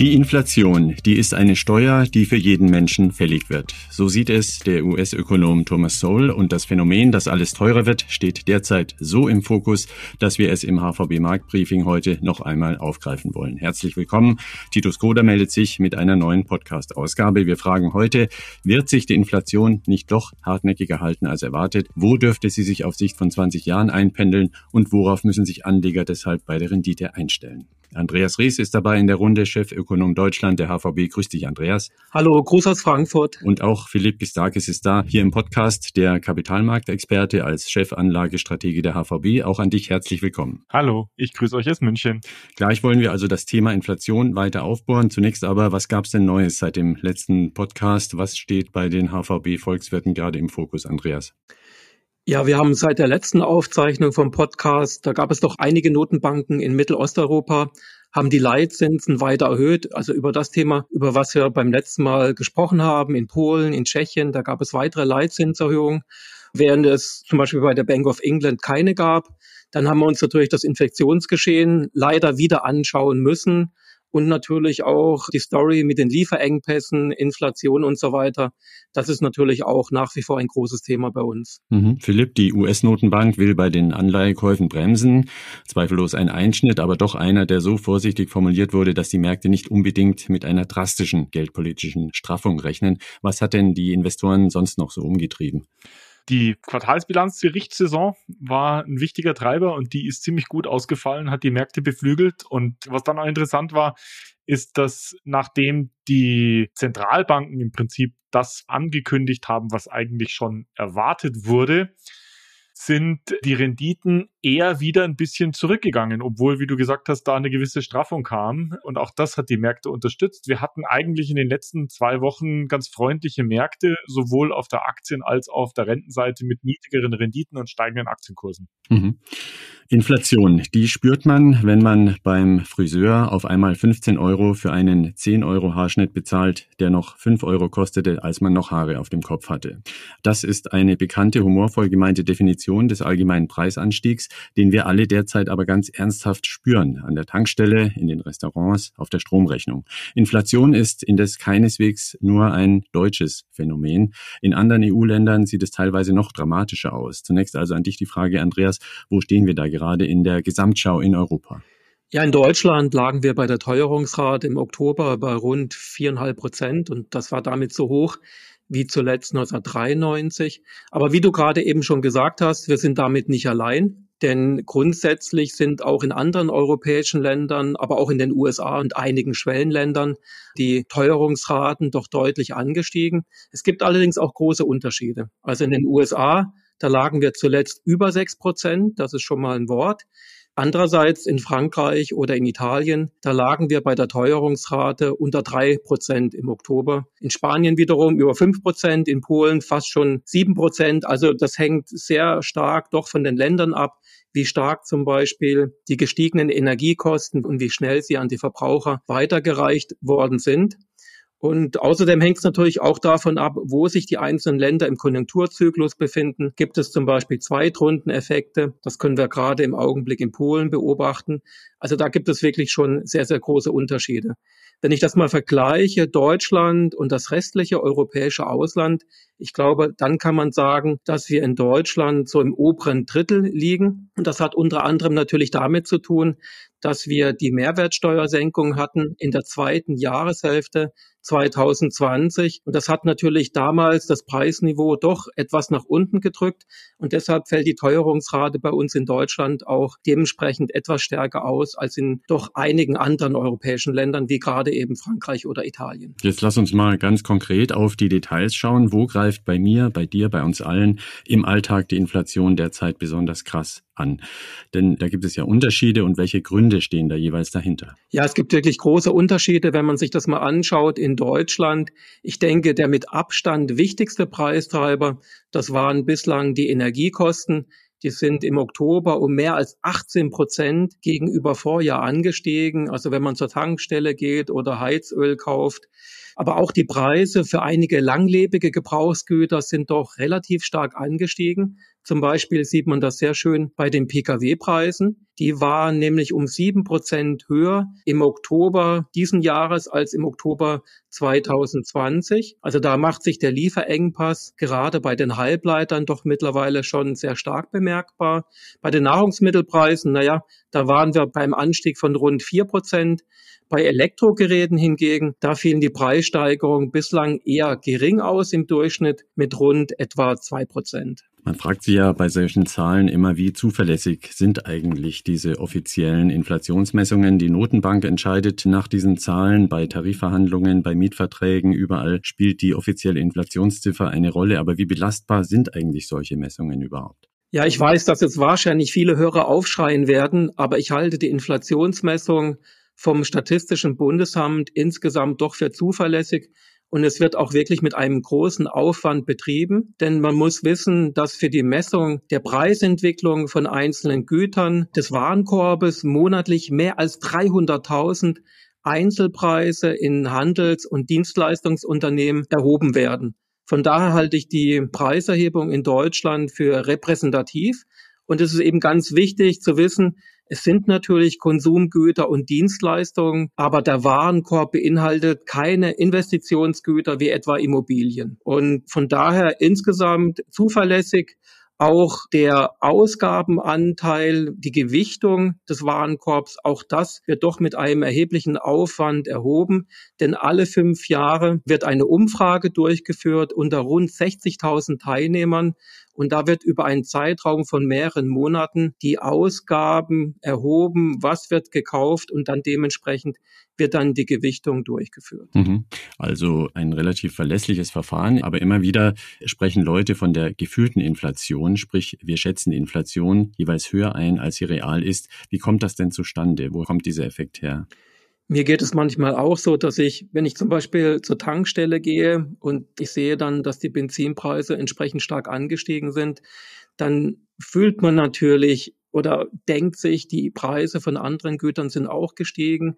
Die Inflation, die ist eine Steuer, die für jeden Menschen fällig wird. So sieht es der US-Ökonom Thomas Sowell und das Phänomen, dass alles teurer wird, steht derzeit so im Fokus, dass wir es im HVB Marktbriefing heute noch einmal aufgreifen wollen. Herzlich willkommen. Titus Koder meldet sich mit einer neuen Podcast-Ausgabe. Wir fragen heute, wird sich die Inflation nicht doch hartnäckiger halten als erwartet? Wo dürfte sie sich auf Sicht von 20 Jahren einpendeln und worauf müssen sich Anleger deshalb bei der Rendite einstellen? Andreas Ries ist dabei in der Runde, Chefökonom Deutschland der HVB. Grüß dich, Andreas. Hallo, Gruß aus Frankfurt. Und auch Philipp Gistakis ist da, hier im Podcast, der Kapitalmarktexperte als Chefanlagestratege der HVB. Auch an dich herzlich willkommen. Hallo, ich grüße euch aus München. Gleich wollen wir also das Thema Inflation weiter aufbohren. Zunächst aber, was gab es denn Neues seit dem letzten Podcast? Was steht bei den HVB-Volkswirten gerade im Fokus, Andreas? Ja, wir haben seit der letzten Aufzeichnung vom Podcast, da gab es doch einige Notenbanken in Mittelosteuropa, haben die Leitzinsen weiter erhöht. Also über das Thema, über was wir beim letzten Mal gesprochen haben, in Polen, in Tschechien, da gab es weitere Leitzinserhöhungen, während es zum Beispiel bei der Bank of England keine gab. Dann haben wir uns natürlich das Infektionsgeschehen leider wieder anschauen müssen und natürlich auch die Story mit den Lieferengpässen, Inflation und so weiter. Das ist natürlich auch nach wie vor ein großes Thema bei uns. Mhm. Philipp, die US-Notenbank will bei den Anleihekäufen bremsen. Zweifellos ein Einschnitt, aber doch einer, der so vorsichtig formuliert wurde, dass die Märkte nicht unbedingt mit einer drastischen geldpolitischen Straffung rechnen. Was hat denn die Investoren sonst noch so umgetrieben? Die Quartalsbilanzgerichtssaison war ein wichtiger Treiber und die ist ziemlich gut ausgefallen, hat die Märkte beflügelt. Und was dann auch interessant war, ist, dass nachdem die Zentralbanken im Prinzip das angekündigt haben, was eigentlich schon erwartet wurde, sind die Renditen eher wieder ein bisschen zurückgegangen, obwohl, wie du gesagt hast, da eine gewisse Straffung kam. Und auch das hat die Märkte unterstützt. Wir hatten eigentlich in den letzten zwei Wochen ganz freundliche Märkte, sowohl auf der Aktien- als auch auf der Rentenseite mit niedrigeren Renditen und steigenden Aktienkursen. Mhm. Inflation, die spürt man, wenn man beim Friseur auf einmal 15 Euro für einen 10 Euro Haarschnitt bezahlt, der noch 5 Euro kostete, als man noch Haare auf dem Kopf hatte. Das ist eine bekannte, humorvoll gemeinte Definition des allgemeinen Preisanstiegs, den wir alle derzeit aber ganz ernsthaft spüren, an der Tankstelle, in den Restaurants, auf der Stromrechnung. Inflation ist indes keineswegs nur ein deutsches Phänomen. In anderen EU-Ländern sieht es teilweise noch dramatischer aus. Zunächst also an dich die Frage, Andreas, wo stehen wir da gerade? in der Gesamtschau in Europa? Ja, in Deutschland lagen wir bei der Teuerungsrate im Oktober bei rund viereinhalb Prozent und das war damit so hoch wie zuletzt 1993. Aber wie du gerade eben schon gesagt hast, wir sind damit nicht allein. Denn grundsätzlich sind auch in anderen europäischen Ländern, aber auch in den USA und einigen Schwellenländern die Teuerungsraten doch deutlich angestiegen. Es gibt allerdings auch große Unterschiede. Also in den USA da lagen wir zuletzt über sechs Prozent. Das ist schon mal ein Wort. Andererseits in Frankreich oder in Italien, da lagen wir bei der Teuerungsrate unter drei Prozent im Oktober. In Spanien wiederum über fünf Prozent, in Polen fast schon sieben Prozent. Also das hängt sehr stark doch von den Ländern ab, wie stark zum Beispiel die gestiegenen Energiekosten und wie schnell sie an die Verbraucher weitergereicht worden sind. Und außerdem hängt es natürlich auch davon ab, wo sich die einzelnen Länder im Konjunkturzyklus befinden. Gibt es zum Beispiel Zweitrundeneffekte? Das können wir gerade im Augenblick in Polen beobachten. Also da gibt es wirklich schon sehr, sehr große Unterschiede. Wenn ich das mal vergleiche, Deutschland und das restliche europäische Ausland, ich glaube, dann kann man sagen, dass wir in Deutschland so im oberen Drittel liegen. Und das hat unter anderem natürlich damit zu tun, dass wir die Mehrwertsteuersenkung hatten in der zweiten Jahreshälfte 2020. Und das hat natürlich damals das Preisniveau doch etwas nach unten gedrückt. Und deshalb fällt die Teuerungsrate bei uns in Deutschland auch dementsprechend etwas stärker aus als in doch einigen anderen europäischen Ländern, wie gerade eben Frankreich oder Italien. Jetzt lass uns mal ganz konkret auf die Details schauen. Wo greift bei mir, bei dir, bei uns allen im Alltag die Inflation derzeit besonders krass an? Denn da gibt es ja Unterschiede und welche Gründe stehen da jeweils dahinter? Ja, es gibt wirklich große Unterschiede, wenn man sich das mal anschaut in Deutschland. Ich denke, der mit Abstand wichtigste Preistreiber, das waren bislang die Energiekosten. Die sind im Oktober um mehr als 18 Prozent gegenüber Vorjahr angestiegen. Also wenn man zur Tankstelle geht oder Heizöl kauft, Aber auch die Preise für einige langlebige Gebrauchsgüter sind doch relativ stark angestiegen. Zum Beispiel sieht man das sehr schön bei den Pkw-Preisen. Die waren nämlich um sieben Prozent höher im Oktober diesen Jahres als im Oktober 2020. Also da macht sich der Lieferengpass gerade bei den Halbleitern doch mittlerweile schon sehr stark bemerkbar. Bei den Nahrungsmittelpreisen, naja, da waren wir beim Anstieg von rund vier Prozent. Bei Elektrogeräten hingegen, da fielen die Preissteigerungen bislang eher gering aus im Durchschnitt mit rund etwa zwei Prozent. Man fragt sich ja bei solchen Zahlen immer, wie zuverlässig sind eigentlich diese offiziellen Inflationsmessungen. Die Notenbank entscheidet nach diesen Zahlen bei Tarifverhandlungen, bei Mietverträgen, überall spielt die offizielle Inflationsziffer eine Rolle. Aber wie belastbar sind eigentlich solche Messungen überhaupt? Ja, ich weiß, dass jetzt wahrscheinlich viele Hörer aufschreien werden, aber ich halte die Inflationsmessung vom Statistischen Bundesamt insgesamt doch für zuverlässig. Und es wird auch wirklich mit einem großen Aufwand betrieben, denn man muss wissen, dass für die Messung der Preisentwicklung von einzelnen Gütern des Warenkorbes monatlich mehr als 300.000 Einzelpreise in Handels- und Dienstleistungsunternehmen erhoben werden. Von daher halte ich die Preiserhebung in Deutschland für repräsentativ. Und es ist eben ganz wichtig zu wissen, es sind natürlich Konsumgüter und Dienstleistungen, aber der Warenkorb beinhaltet keine Investitionsgüter wie etwa Immobilien. Und von daher insgesamt zuverlässig auch der Ausgabenanteil, die Gewichtung des Warenkorbs, auch das wird doch mit einem erheblichen Aufwand erhoben, denn alle fünf Jahre wird eine Umfrage durchgeführt unter rund 60.000 Teilnehmern und da wird über einen Zeitraum von mehreren Monaten die Ausgaben erhoben, was wird gekauft und dann dementsprechend wird dann die Gewichtung durchgeführt. Mhm. Also ein relativ verlässliches Verfahren, aber immer wieder sprechen Leute von der gefühlten Inflation, sprich wir schätzen Inflation jeweils höher ein, als sie real ist. Wie kommt das denn zustande? Wo kommt dieser Effekt her? Mir geht es manchmal auch so, dass ich, wenn ich zum Beispiel zur Tankstelle gehe und ich sehe dann, dass die Benzinpreise entsprechend stark angestiegen sind, dann fühlt man natürlich oder denkt sich, die Preise von anderen Gütern sind auch gestiegen.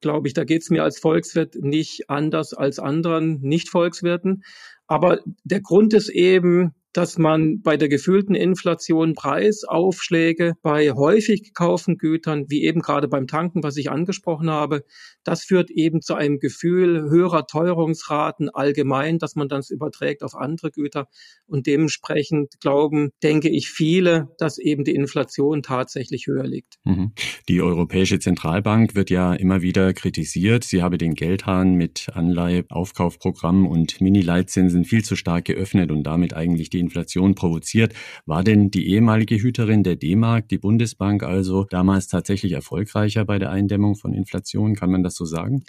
Glaube ich, da geht es mir als Volkswirt nicht anders als anderen Nicht-Volkswirten. Aber der Grund ist eben, dass man bei der gefühlten Inflation Preisaufschläge bei häufig gekauften Gütern, wie eben gerade beim Tanken, was ich angesprochen habe, das führt eben zu einem Gefühl höherer Teuerungsraten allgemein, dass man das überträgt auf andere Güter. Und dementsprechend glauben, denke ich, viele, dass eben die Inflation tatsächlich höher liegt. Mhm. Die Europäische Zentralbank wird ja immer wieder kritisiert. Sie habe den Geldhahn mit Anleihe, Aufkaufprogrammen und Mini-Leitzinsen viel zu stark geöffnet und damit eigentlich die Inflation provoziert. War denn die ehemalige Hüterin der D-Mark, die Bundesbank also, damals tatsächlich erfolgreicher bei der Eindämmung von Inflation? Kann man das so sagen?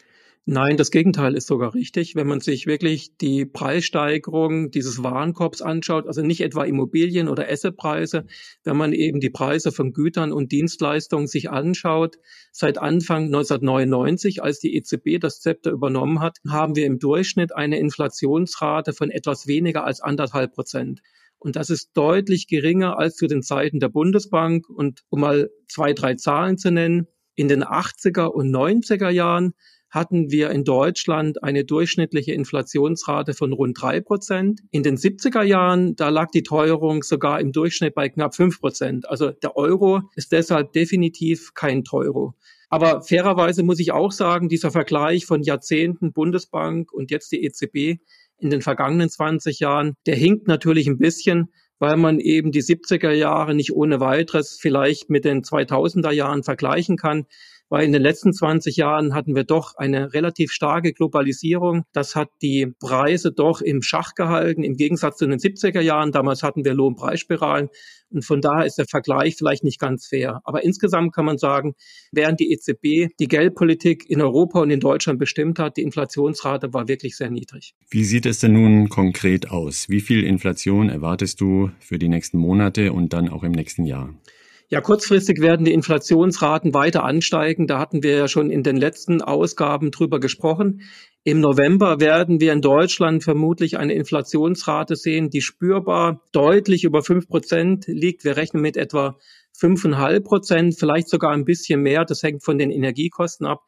Nein, das Gegenteil ist sogar richtig. Wenn man sich wirklich die Preissteigerung dieses Warenkorbs anschaut, also nicht etwa Immobilien oder Assetpreise, wenn man eben die Preise von Gütern und Dienstleistungen sich anschaut, seit Anfang 1999, als die EZB das Zepter übernommen hat, haben wir im Durchschnitt eine Inflationsrate von etwas weniger als anderthalb Prozent. Und das ist deutlich geringer als zu den Zeiten der Bundesbank. Und um mal zwei, drei Zahlen zu nennen, in den 80er und 90er Jahren hatten wir in Deutschland eine durchschnittliche Inflationsrate von rund drei Prozent. In den 70er Jahren, da lag die Teuerung sogar im Durchschnitt bei knapp fünf Prozent. Also der Euro ist deshalb definitiv kein Teuro. Aber fairerweise muss ich auch sagen, dieser Vergleich von Jahrzehnten Bundesbank und jetzt die EZB in den vergangenen 20 Jahren, der hinkt natürlich ein bisschen, weil man eben die 70er Jahre nicht ohne weiteres vielleicht mit den 2000er Jahren vergleichen kann weil in den letzten 20 Jahren hatten wir doch eine relativ starke Globalisierung. Das hat die Preise doch im Schach gehalten, im Gegensatz zu den 70er Jahren. Damals hatten wir Lohnpreisspiralen. Und von daher ist der Vergleich vielleicht nicht ganz fair. Aber insgesamt kann man sagen, während die EZB die Geldpolitik in Europa und in Deutschland bestimmt hat, die Inflationsrate war wirklich sehr niedrig. Wie sieht es denn nun konkret aus? Wie viel Inflation erwartest du für die nächsten Monate und dann auch im nächsten Jahr? Ja, kurzfristig werden die Inflationsraten weiter ansteigen. Da hatten wir ja schon in den letzten Ausgaben drüber gesprochen. Im November werden wir in Deutschland vermutlich eine Inflationsrate sehen, die spürbar deutlich über fünf Prozent liegt. Wir rechnen mit etwa fünfeinhalb Prozent, vielleicht sogar ein bisschen mehr. Das hängt von den Energiekosten ab.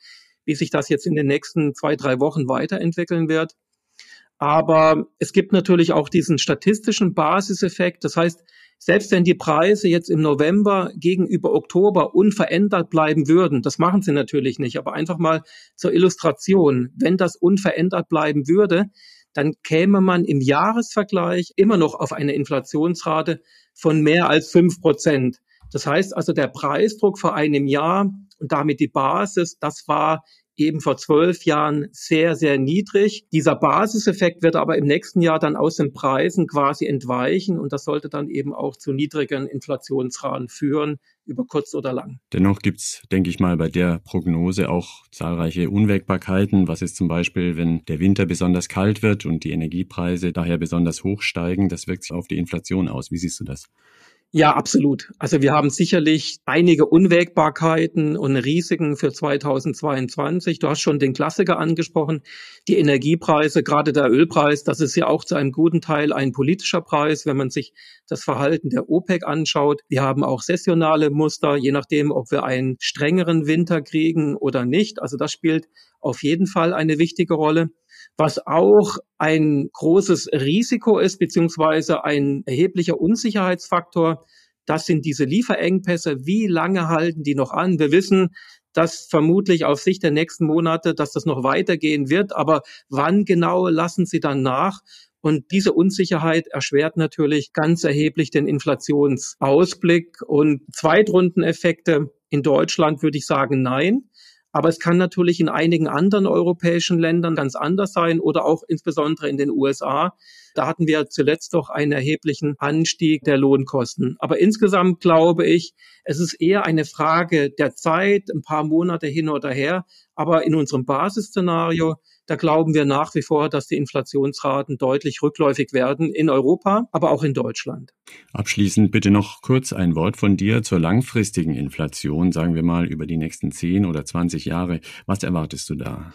wie sich das jetzt in den nächsten zwei, drei Wochen weiterentwickeln wird. Aber es gibt natürlich auch diesen statistischen Basiseffekt. Das heißt, selbst wenn die Preise jetzt im November gegenüber Oktober unverändert bleiben würden, das machen sie natürlich nicht, aber einfach mal zur Illustration, wenn das unverändert bleiben würde, dann käme man im Jahresvergleich immer noch auf eine Inflationsrate von mehr als fünf Prozent. Das heißt also, der Preisdruck vor einem Jahr und damit die Basis, das war eben vor zwölf Jahren sehr, sehr niedrig. Dieser Basiseffekt wird aber im nächsten Jahr dann aus den Preisen quasi entweichen und das sollte dann eben auch zu niedrigen Inflationsraten führen, über kurz oder lang. Dennoch gibt's, denke ich mal, bei der Prognose auch zahlreiche Unwägbarkeiten. Was ist zum Beispiel, wenn der Winter besonders kalt wird und die Energiepreise daher besonders hoch steigen? Das wirkt sich auf die Inflation aus. Wie siehst du das? Ja, absolut. Also wir haben sicherlich einige Unwägbarkeiten und Risiken für 2022. Du hast schon den Klassiker angesprochen. Die Energiepreise, gerade der Ölpreis, das ist ja auch zu einem guten Teil ein politischer Preis, wenn man sich das Verhalten der OPEC anschaut. Wir haben auch sessionale Muster, je nachdem, ob wir einen strengeren Winter kriegen oder nicht. Also das spielt auf jeden Fall eine wichtige Rolle. Was auch ein großes Risiko ist, beziehungsweise ein erheblicher Unsicherheitsfaktor, das sind diese Lieferengpässe. Wie lange halten die noch an? Wir wissen, dass vermutlich auf Sicht der nächsten Monate, dass das noch weitergehen wird. Aber wann genau lassen sie dann nach? Und diese Unsicherheit erschwert natürlich ganz erheblich den Inflationsausblick. Und Zweitrundeneffekte in Deutschland würde ich sagen, nein. Aber es kann natürlich in einigen anderen europäischen Ländern ganz anders sein oder auch insbesondere in den USA. Da hatten wir zuletzt doch einen erheblichen Anstieg der Lohnkosten. Aber insgesamt glaube ich, es ist eher eine Frage der Zeit, ein paar Monate hin oder her. Aber in unserem Basisszenario da glauben wir nach wie vor, dass die Inflationsraten deutlich rückläufig werden in Europa, aber auch in Deutschland. Abschließend bitte noch kurz ein Wort von dir zur langfristigen Inflation, sagen wir mal über die nächsten 10 oder 20 Jahre. Was erwartest du da?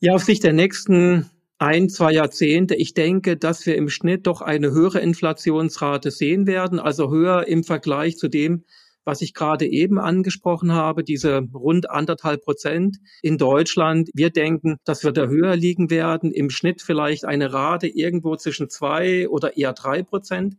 Ja, auf Sicht der nächsten ein, zwei Jahrzehnte. Ich denke, dass wir im Schnitt doch eine höhere Inflationsrate sehen werden, also höher im Vergleich zu dem, was ich gerade eben angesprochen habe, diese rund anderthalb Prozent in Deutschland. Wir denken, dass wir da höher liegen werden, im Schnitt vielleicht eine Rate irgendwo zwischen zwei oder eher drei Prozent.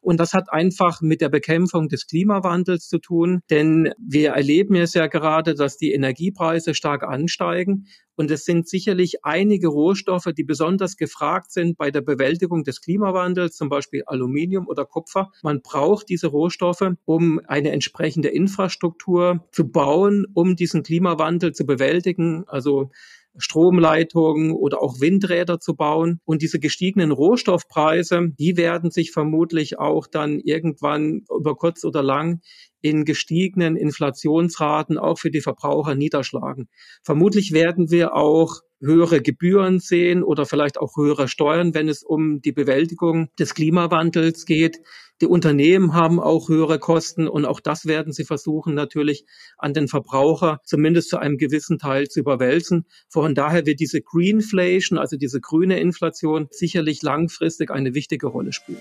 Und das hat einfach mit der Bekämpfung des Klimawandels zu tun, denn wir erleben es ja gerade, dass die Energiepreise stark ansteigen. Und es sind sicherlich einige Rohstoffe, die besonders gefragt sind bei der Bewältigung des Klimawandels, zum Beispiel Aluminium oder Kupfer. Man braucht diese Rohstoffe, um eine entsprechende Infrastruktur zu bauen, um diesen Klimawandel zu bewältigen. Also Stromleitungen oder auch Windräder zu bauen. Und diese gestiegenen Rohstoffpreise, die werden sich vermutlich auch dann irgendwann über kurz oder lang in gestiegenen Inflationsraten auch für die Verbraucher niederschlagen. Vermutlich werden wir auch höhere Gebühren sehen oder vielleicht auch höhere Steuern, wenn es um die Bewältigung des Klimawandels geht. Die Unternehmen haben auch höhere Kosten und auch das werden sie versuchen natürlich an den Verbraucher zumindest zu einem gewissen Teil zu überwälzen. Von daher wird diese Greenflation, also diese grüne Inflation, sicherlich langfristig eine wichtige Rolle spielen.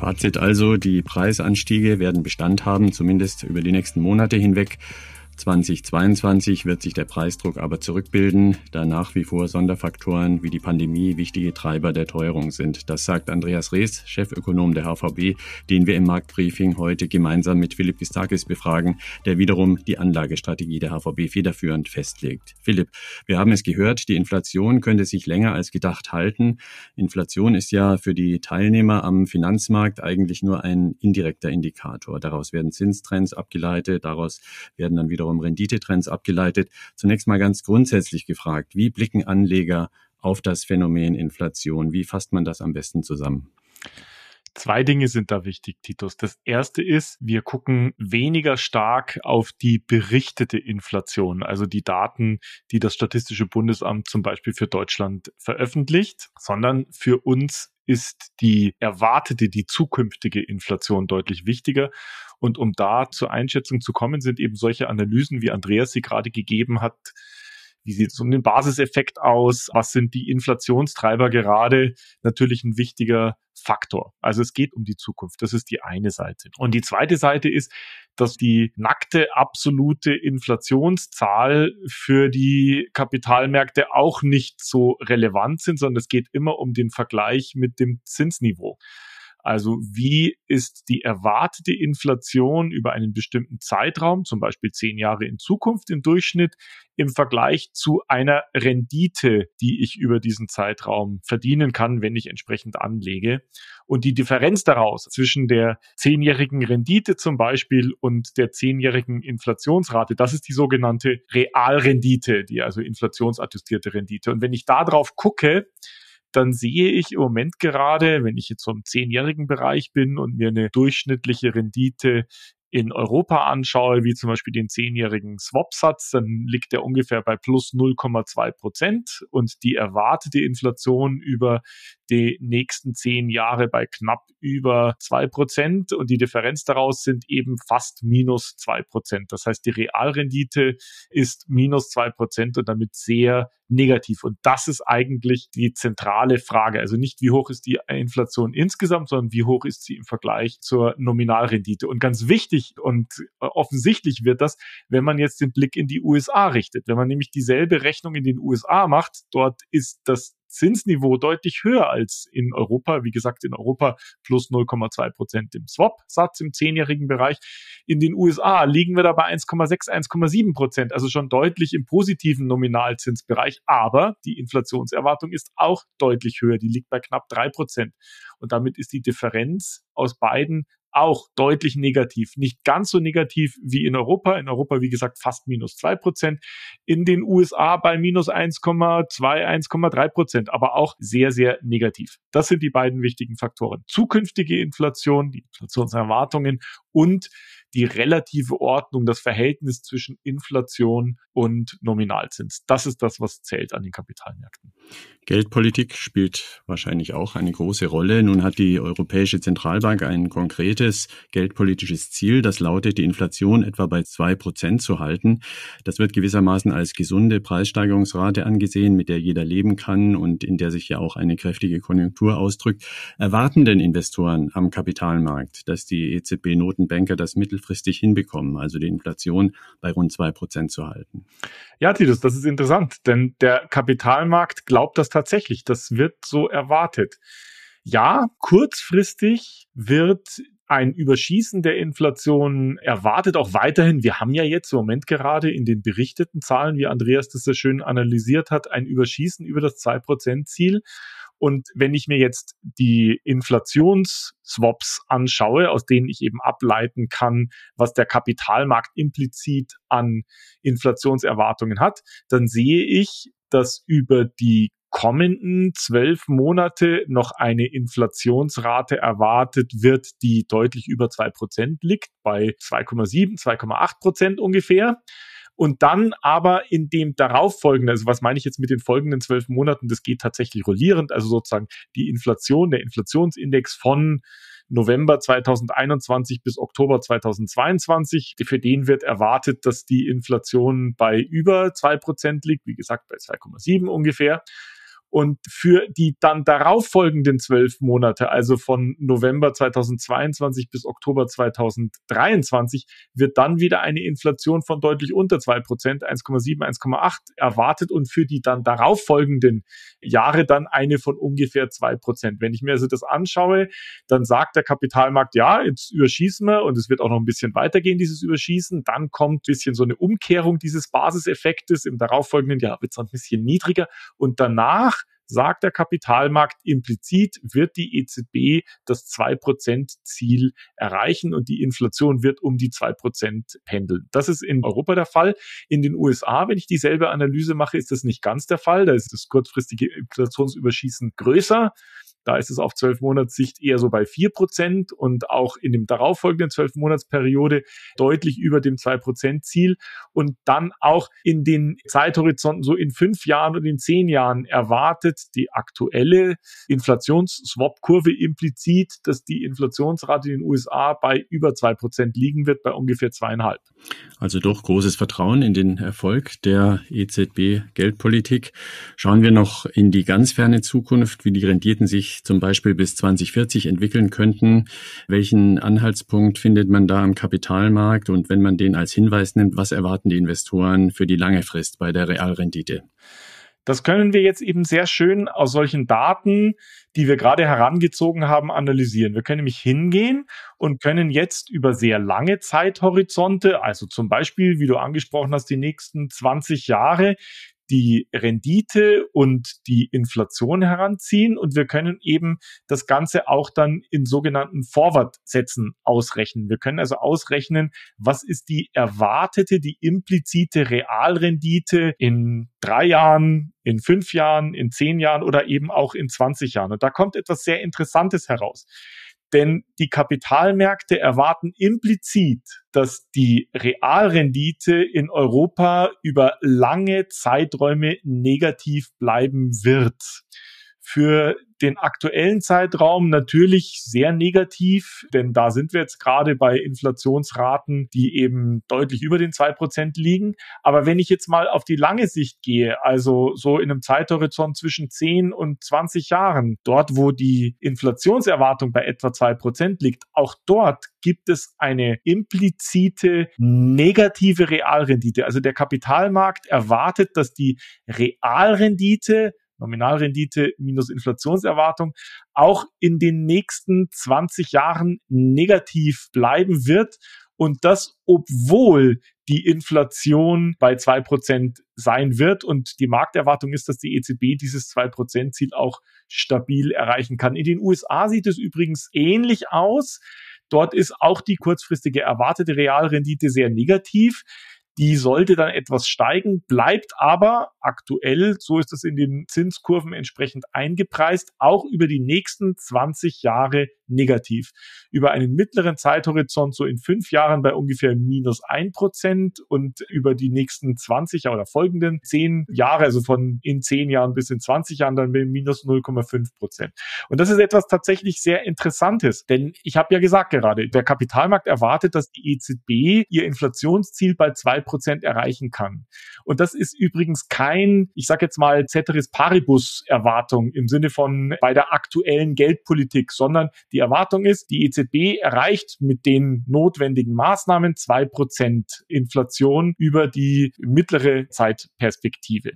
Fazit also, die Preisanstiege werden Bestand haben, zumindest über die nächsten Monate hinweg. 2022 wird sich der Preisdruck aber zurückbilden, da nach wie vor Sonderfaktoren wie die Pandemie wichtige Treiber der Teuerung sind. Das sagt Andreas Rees, Chefökonom der HVB, den wir im Marktbriefing heute gemeinsam mit Philipp Gistakis befragen, der wiederum die Anlagestrategie der HVB federführend festlegt. Philipp, wir haben es gehört, die Inflation könnte sich länger als gedacht halten. Inflation ist ja für die Teilnehmer am Finanzmarkt eigentlich nur ein indirekter Indikator. Daraus werden Zinstrends abgeleitet, daraus werden dann wiederum wiederum Renditetrends abgeleitet. Zunächst mal ganz grundsätzlich gefragt, wie blicken Anleger auf das Phänomen Inflation? Wie fasst man das am besten zusammen? Zwei Dinge sind da wichtig, Titus. Das erste ist, wir gucken weniger stark auf die berichtete Inflation, also die Daten, die das Statistische Bundesamt zum Beispiel für Deutschland veröffentlicht, sondern für uns ist die erwartete, die zukünftige Inflation deutlich wichtiger. Und um da zur Einschätzung zu kommen, sind eben solche Analysen, wie Andreas sie gerade gegeben hat, wie sieht es um den Basiseffekt aus, was sind die Inflationstreiber gerade, natürlich ein wichtiger Faktor. Also es geht um die Zukunft. Das ist die eine Seite. Und die zweite Seite ist, dass die nackte absolute Inflationszahl für die Kapitalmärkte auch nicht so relevant sind, sondern es geht immer um den Vergleich mit dem Zinsniveau. Also wie ist die erwartete Inflation über einen bestimmten Zeitraum, zum Beispiel zehn Jahre in Zukunft im Durchschnitt, im Vergleich zu einer Rendite, die ich über diesen Zeitraum verdienen kann, wenn ich entsprechend anlege. Und die Differenz daraus zwischen der zehnjährigen Rendite zum Beispiel und der zehnjährigen Inflationsrate, das ist die sogenannte Realrendite, die also inflationsadjustierte Rendite. Und wenn ich da drauf gucke, dann sehe ich im Moment gerade, wenn ich jetzt so im zehnjährigen Bereich bin und mir eine durchschnittliche Rendite in Europa anschaue, wie zum Beispiel den zehnjährigen Swap-Satz, dann liegt der ungefähr bei plus 0,2 Prozent und die erwartete Inflation über die nächsten zehn Jahre bei knapp über zwei Prozent und die Differenz daraus sind eben fast minus zwei Prozent. Das heißt, die Realrendite ist minus zwei Prozent und damit sehr negativ. Und das ist eigentlich die zentrale Frage. Also nicht, wie hoch ist die Inflation insgesamt, sondern wie hoch ist sie im Vergleich zur Nominalrendite. Und ganz wichtig und offensichtlich wird das, wenn man jetzt den Blick in die USA richtet. Wenn man nämlich dieselbe Rechnung in den USA macht, dort ist das Zinsniveau deutlich höher als in Europa. Wie gesagt, in Europa plus 0,2 Prozent im Swap-Satz im zehnjährigen Bereich. In den USA liegen wir da bei 1,6, 1,7 Prozent, also schon deutlich im positiven Nominalzinsbereich. Aber die Inflationserwartung ist auch deutlich höher. Die liegt bei knapp drei Prozent. Und damit ist die Differenz aus beiden auch deutlich negativ. Nicht ganz so negativ wie in Europa. In Europa, wie gesagt, fast minus zwei Prozent. In den USA bei minus 1,2, 1,3 Prozent, aber auch sehr, sehr negativ. Das sind die beiden wichtigen Faktoren. Zukünftige Inflation, die Inflationserwartungen und die relative Ordnung, das Verhältnis zwischen Inflation und Nominalzins. Das ist das, was zählt an den Kapitalmärkten. Geldpolitik spielt wahrscheinlich auch eine große Rolle. Nun hat die Europäische Zentralbank ein konkretes geldpolitisches Ziel, das lautet, die Inflation etwa bei zwei Prozent zu halten. Das wird gewissermaßen als gesunde Preissteigerungsrate angesehen, mit der jeder leben kann und in der sich ja auch eine kräftige Konjunktur ausdrückt. Erwarten denn Investoren am Kapitalmarkt, dass die EZB-Notenbanker das mittelfristig hinbekommen, also die Inflation bei rund zwei Prozent zu halten? Ja, Titus, das ist interessant, denn der Kapitalmarkt glaubt das tatsächlich. Das wird so erwartet. Ja, kurzfristig wird ein Überschießen der Inflation erwartet auch weiterhin. Wir haben ja jetzt im Moment gerade in den berichteten Zahlen, wie Andreas das sehr schön analysiert hat, ein Überschießen über das 2%-Ziel. Und wenn ich mir jetzt die Inflationsswaps anschaue, aus denen ich eben ableiten kann, was der Kapitalmarkt implizit an Inflationserwartungen hat, dann sehe ich, dass über die kommenden zwölf Monate noch eine Inflationsrate erwartet wird, die deutlich über zwei Prozent liegt, bei 2,7, 2,8 Prozent ungefähr und dann aber in dem darauffolgenden, also was meine ich jetzt mit den folgenden zwölf Monaten, das geht tatsächlich rollierend, also sozusagen die Inflation, der Inflationsindex von November 2021 bis Oktober 2022. Für den wird erwartet, dass die Inflation bei über zwei Prozent liegt, wie gesagt bei 2,7 ungefähr. Und für die dann darauffolgenden zwölf Monate, also von November 2022 bis Oktober 2023, wird dann wieder eine Inflation von deutlich unter zwei Prozent, 1,7, 1,8 erwartet und für die dann darauffolgenden Jahre dann eine von ungefähr zwei Prozent. Wenn ich mir also das anschaue, dann sagt der Kapitalmarkt, ja, jetzt überschießen wir und es wird auch noch ein bisschen weitergehen, dieses Überschießen. Dann kommt ein bisschen so eine Umkehrung dieses Basiseffektes. Im darauffolgenden Jahr wird es ein bisschen niedriger und danach sagt der Kapitalmarkt implizit, wird die EZB das 2%-Ziel erreichen und die Inflation wird um die 2% pendeln. Das ist in Europa der Fall. In den USA, wenn ich dieselbe Analyse mache, ist das nicht ganz der Fall. Da ist das kurzfristige Inflationsüberschießen größer. Da ist es auf zwölf Monatssicht eher so bei vier Prozent und auch in dem darauffolgenden zwölf Monatsperiode deutlich über dem zwei Prozent Ziel und dann auch in den Zeithorizonten so in fünf Jahren und in zehn Jahren erwartet die aktuelle Inflationsswap-Kurve implizit, dass die Inflationsrate in den USA bei über zwei Prozent liegen wird, bei ungefähr zweieinhalb. Also doch großes Vertrauen in den Erfolg der EZB-Geldpolitik. Schauen wir noch in die ganz ferne Zukunft, wie die Renditen sich zum Beispiel bis 2040 entwickeln könnten. Welchen Anhaltspunkt findet man da am Kapitalmarkt? Und wenn man den als Hinweis nimmt, was erwarten die Investoren für die lange Frist bei der Realrendite? Das können wir jetzt eben sehr schön aus solchen Daten, die wir gerade herangezogen haben, analysieren. Wir können nämlich hingehen und können jetzt über sehr lange Zeithorizonte, also zum Beispiel, wie du angesprochen hast, die nächsten 20 Jahre, die Rendite und die Inflation heranziehen und wir können eben das Ganze auch dann in sogenannten Forward-Sätzen ausrechnen. Wir können also ausrechnen, was ist die erwartete, die implizite Realrendite in drei Jahren, in fünf Jahren, in zehn Jahren oder eben auch in 20 Jahren. Und da kommt etwas sehr Interessantes heraus. Denn die Kapitalmärkte erwarten implizit, dass die Realrendite in Europa über lange Zeiträume negativ bleiben wird. Für den aktuellen Zeitraum natürlich sehr negativ, denn da sind wir jetzt gerade bei Inflationsraten, die eben deutlich über den zwei Prozent liegen. Aber wenn ich jetzt mal auf die lange Sicht gehe, also so in einem Zeithorizont zwischen 10 und 20 Jahren, dort wo die Inflationserwartung bei etwa zwei Prozent liegt, auch dort gibt es eine implizite negative Realrendite. Also der Kapitalmarkt erwartet, dass die Realrendite Nominalrendite minus Inflationserwartung, auch in den nächsten 20 Jahren negativ bleiben wird. Und das, obwohl die Inflation bei zwei Prozent sein wird. Und die Markterwartung ist, dass die EZB dieses zwei Prozent Ziel auch stabil erreichen kann. In den USA sieht es übrigens ähnlich aus. Dort ist auch die kurzfristige erwartete Realrendite sehr negativ. Die sollte dann etwas steigen, bleibt aber aktuell, so ist es in den Zinskurven entsprechend eingepreist, auch über die nächsten 20 Jahre negativ. Über einen mittleren Zeithorizont so in fünf Jahren bei ungefähr minus ein Prozent und über die nächsten 20 oder folgenden zehn Jahre, also von in zehn Jahren bis in 20 Jahren dann mit minus 0,5 Prozent. Und das ist etwas tatsächlich sehr Interessantes, denn ich habe ja gesagt gerade, der Kapitalmarkt erwartet, dass die EZB ihr Inflationsziel bei zwei Prozent erreichen kann. Und das ist übrigens kein, ich sage jetzt mal, Ceteris Paribus Erwartung im Sinne von bei der aktuellen Geldpolitik, sondern die Erwartung ist, die EZB erreicht mit den notwendigen Maßnahmen zwei Prozent Inflation über die mittlere Zeitperspektive.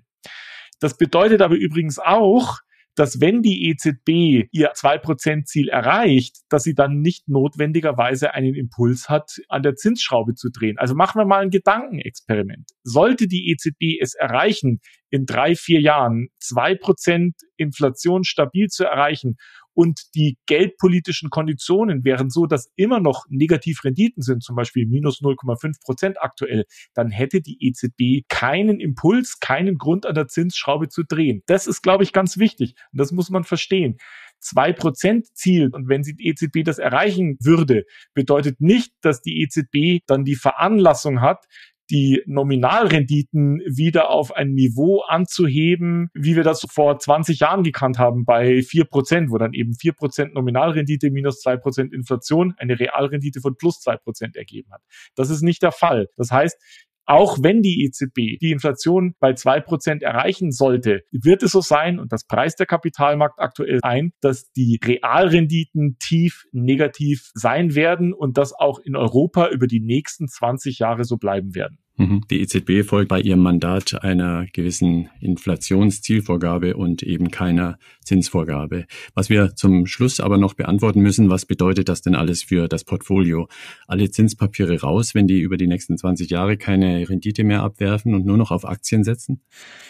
Das bedeutet aber übrigens auch, dass wenn die EZB ihr 2%-Ziel erreicht, dass sie dann nicht notwendigerweise einen Impuls hat, an der Zinsschraube zu drehen. Also machen wir mal ein Gedankenexperiment. Sollte die EZB es erreichen, in drei, vier Jahren 2% Inflation stabil zu erreichen und die geldpolitischen Konditionen wären so, dass immer noch Negativrenditen sind, zum Beispiel minus 0,5 Prozent aktuell, dann hätte die EZB keinen Impuls, keinen Grund an der Zinsschraube zu drehen. Das ist, glaube ich, ganz wichtig. Und das muss man verstehen. 2% Ziel und wenn die EZB das erreichen würde, bedeutet nicht, dass die EZB dann die Veranlassung hat, die Nominalrenditen wieder auf ein Niveau anzuheben, wie wir das vor 20 Jahren gekannt haben bei 4%, wo dann eben 4% Nominalrendite minus 2% Inflation eine Realrendite von plus 2% ergeben hat. Das ist nicht der Fall. Das heißt, auch wenn die EZB die Inflation bei zwei Prozent erreichen sollte, wird es so sein, und das preist der Kapitalmarkt aktuell ein, dass die Realrenditen tief negativ sein werden und das auch in Europa über die nächsten 20 Jahre so bleiben werden. Mhm. Die EZB folgt bei ihrem Mandat einer gewissen Inflationszielvorgabe und eben keiner Zinsvorgabe. Was wir zum Schluss aber noch beantworten müssen, was bedeutet das denn alles für das Portfolio? Alle Zinspapiere raus, wenn die über die nächsten 20 Jahre keine Rendite mehr abwerfen und nur noch auf Aktien setzen?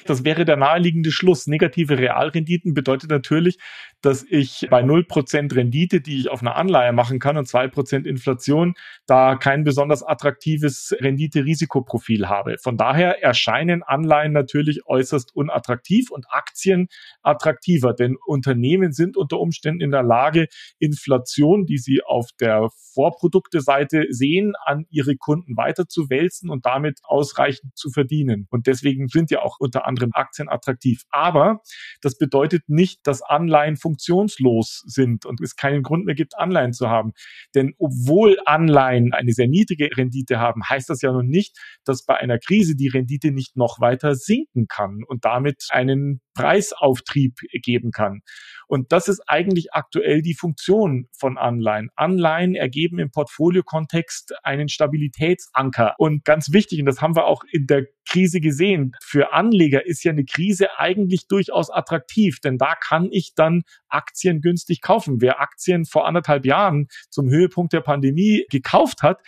Das wäre der naheliegende Schluss. Negative Realrenditen bedeutet natürlich, dass ich bei 0% Rendite, die ich auf einer Anleihe machen kann und 2% Inflation, da kein besonders attraktives Rendite-Risiko Risikoprofil habe. Von daher erscheinen Anleihen natürlich äußerst unattraktiv und Aktien attraktiver, denn Unternehmen sind unter Umständen in der Lage, Inflation, die sie auf der Vorprodukteseite sehen, an ihre Kunden weiterzuwälzen und damit ausreichend zu verdienen. Und deswegen sind ja auch unter anderem Aktien attraktiv. Aber das bedeutet nicht, dass Anleihen funktionslos sind und es keinen Grund mehr gibt, Anleihen zu haben. Denn obwohl Anleihen eine sehr niedrige Rendite haben, heißt das ja noch nicht, dass bei einer Krise die Rendite nicht noch weiter sinken kann und damit einen Preisauftrieb geben kann. Und das ist eigentlich aktuell die Funktion von Anleihen. Anleihen ergeben im Portfoliokontext einen Stabilitätsanker. Und ganz wichtig, und das haben wir auch in der Krise gesehen, für Anleger ist ja eine Krise eigentlich durchaus attraktiv, denn da kann ich dann Aktien günstig kaufen. Wer Aktien vor anderthalb Jahren zum Höhepunkt der Pandemie gekauft hat,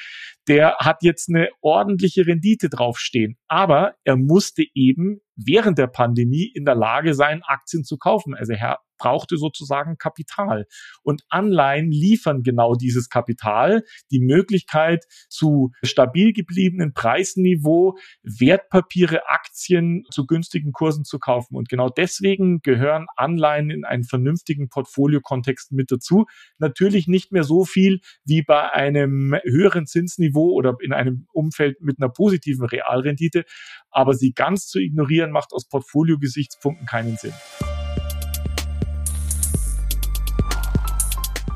der hat jetzt eine ordentliche Rendite draufstehen. Aber er musste eben während der Pandemie in der Lage sein, Aktien zu kaufen. Also er brauchte sozusagen Kapital. Und Anleihen liefern genau dieses Kapital, die Möglichkeit zu stabil gebliebenen Preisniveau Wertpapiere, Aktien zu günstigen Kursen zu kaufen. Und genau deswegen gehören Anleihen in einen vernünftigen Portfoliokontext mit dazu. Natürlich nicht mehr so viel wie bei einem höheren Zinsniveau oder in einem Umfeld mit einer positiven Realrendite. Aber sie ganz zu ignorieren macht aus Portfolio-Gesichtspunkten keinen Sinn.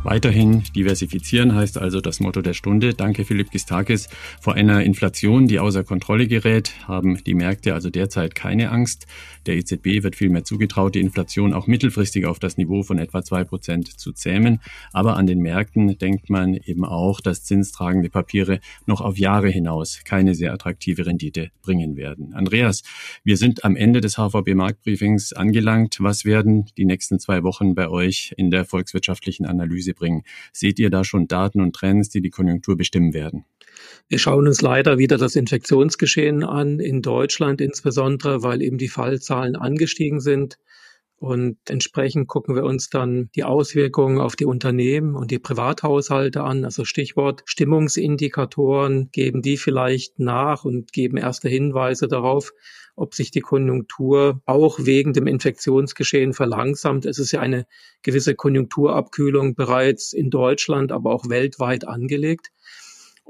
Weiterhin diversifizieren heißt also das Motto der Stunde. Danke Philipp Gistakis. Vor einer Inflation, die außer Kontrolle gerät, haben die Märkte also derzeit keine Angst. Der EZB wird vielmehr zugetraut, die Inflation auch mittelfristig auf das Niveau von etwa zwei Prozent zu zähmen. Aber an den Märkten denkt man eben auch, dass zinstragende Papiere noch auf Jahre hinaus keine sehr attraktive Rendite bringen werden. Andreas, wir sind am Ende des HVB Marktbriefings angelangt. Was werden die nächsten zwei Wochen bei euch in der volkswirtschaftlichen Analyse Sie bringen. Seht ihr da schon Daten und Trends, die die Konjunktur bestimmen werden? Wir schauen uns leider wieder das Infektionsgeschehen an, in Deutschland insbesondere, weil eben die Fallzahlen angestiegen sind. Und entsprechend gucken wir uns dann die Auswirkungen auf die Unternehmen und die Privathaushalte an. Also Stichwort Stimmungsindikatoren, geben die vielleicht nach und geben erste Hinweise darauf, ob sich die Konjunktur auch wegen dem Infektionsgeschehen verlangsamt. Es ist ja eine gewisse Konjunkturabkühlung bereits in Deutschland, aber auch weltweit angelegt.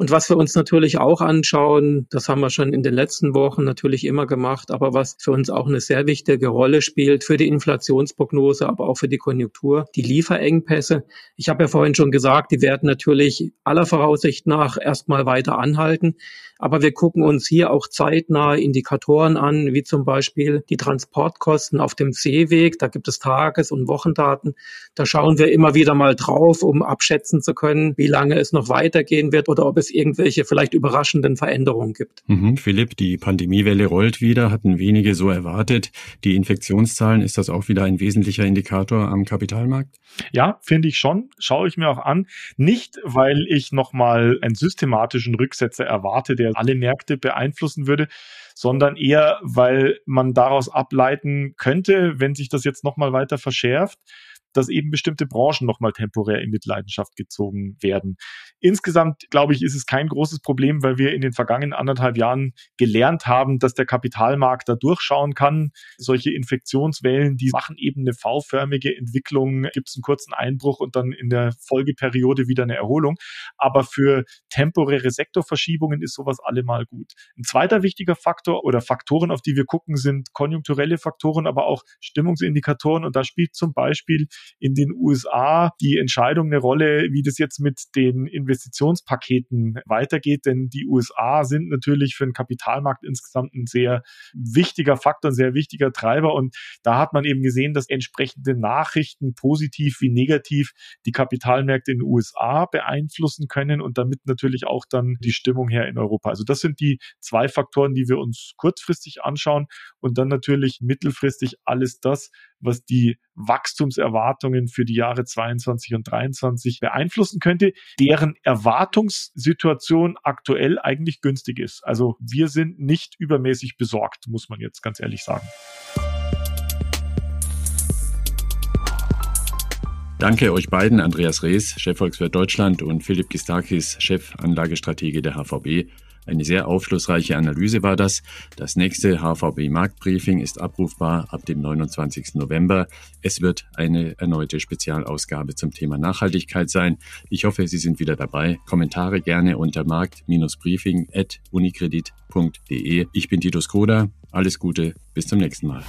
Und was wir uns natürlich auch anschauen, das haben wir schon in den letzten Wochen natürlich immer gemacht, aber was für uns auch eine sehr wichtige Rolle spielt für die Inflationsprognose, aber auch für die Konjunktur, die Lieferengpässe. Ich habe ja vorhin schon gesagt, die werden natürlich aller Voraussicht nach erstmal weiter anhalten. Aber wir gucken uns hier auch zeitnah Indikatoren an, wie zum Beispiel die Transportkosten auf dem Seeweg. Da gibt es Tages- und Wochendaten. Da schauen wir immer wieder mal drauf, um abschätzen zu können, wie lange es noch weitergehen wird oder ob es irgendwelche vielleicht überraschenden Veränderungen gibt. Mhm, Philipp, die Pandemiewelle rollt wieder, hatten wenige so erwartet. Die Infektionszahlen, ist das auch wieder ein wesentlicher Indikator am Kapitalmarkt? Ja, finde ich schon. Schaue ich mir auch an. Nicht, weil ich nochmal einen systematischen Rücksetzer erwarte, der alle Märkte beeinflussen würde, sondern eher, weil man daraus ableiten könnte, wenn sich das jetzt nochmal weiter verschärft, dass eben bestimmte Branchen nochmal temporär in Mitleidenschaft gezogen werden. Insgesamt, glaube ich, ist es kein großes Problem, weil wir in den vergangenen anderthalb Jahren gelernt haben, dass der Kapitalmarkt da durchschauen kann. Solche Infektionswellen, die machen eben eine V-förmige Entwicklung, gibt es einen kurzen Einbruch und dann in der Folgeperiode wieder eine Erholung. Aber für temporäre Sektorverschiebungen ist sowas allemal gut. Ein zweiter wichtiger Faktor oder Faktoren, auf die wir gucken, sind konjunkturelle Faktoren, aber auch Stimmungsindikatoren. Und da spielt zum Beispiel in den USA die Entscheidung eine Rolle, wie das jetzt mit den Investitionspaketen weitergeht, denn die USA sind natürlich für den Kapitalmarkt insgesamt ein sehr wichtiger Faktor, ein sehr wichtiger Treiber und da hat man eben gesehen, dass entsprechende Nachrichten positiv wie negativ die Kapitalmärkte in den USA beeinflussen können und damit natürlich auch dann die Stimmung her in Europa. Also das sind die zwei Faktoren, die wir uns kurzfristig anschauen und dann natürlich mittelfristig alles das, was die Wachstumserwartungen für die Jahre 22 und 23 beeinflussen könnte, deren Erwartungssituation aktuell eigentlich günstig ist. Also wir sind nicht übermäßig besorgt, muss man jetzt ganz ehrlich sagen. Danke euch beiden, Andreas Rees, Chefvolkswirt Deutschland und Philipp Gistakis, Chef Anlagestratege der HVB. Eine sehr aufschlussreiche Analyse war das. Das nächste HVB Marktbriefing ist abrufbar ab dem 29. November. Es wird eine erneute Spezialausgabe zum Thema Nachhaltigkeit sein. Ich hoffe, Sie sind wieder dabei. Kommentare gerne unter markt-briefing.unikredit.de. Ich bin Titus Koda. Alles Gute, bis zum nächsten Mal.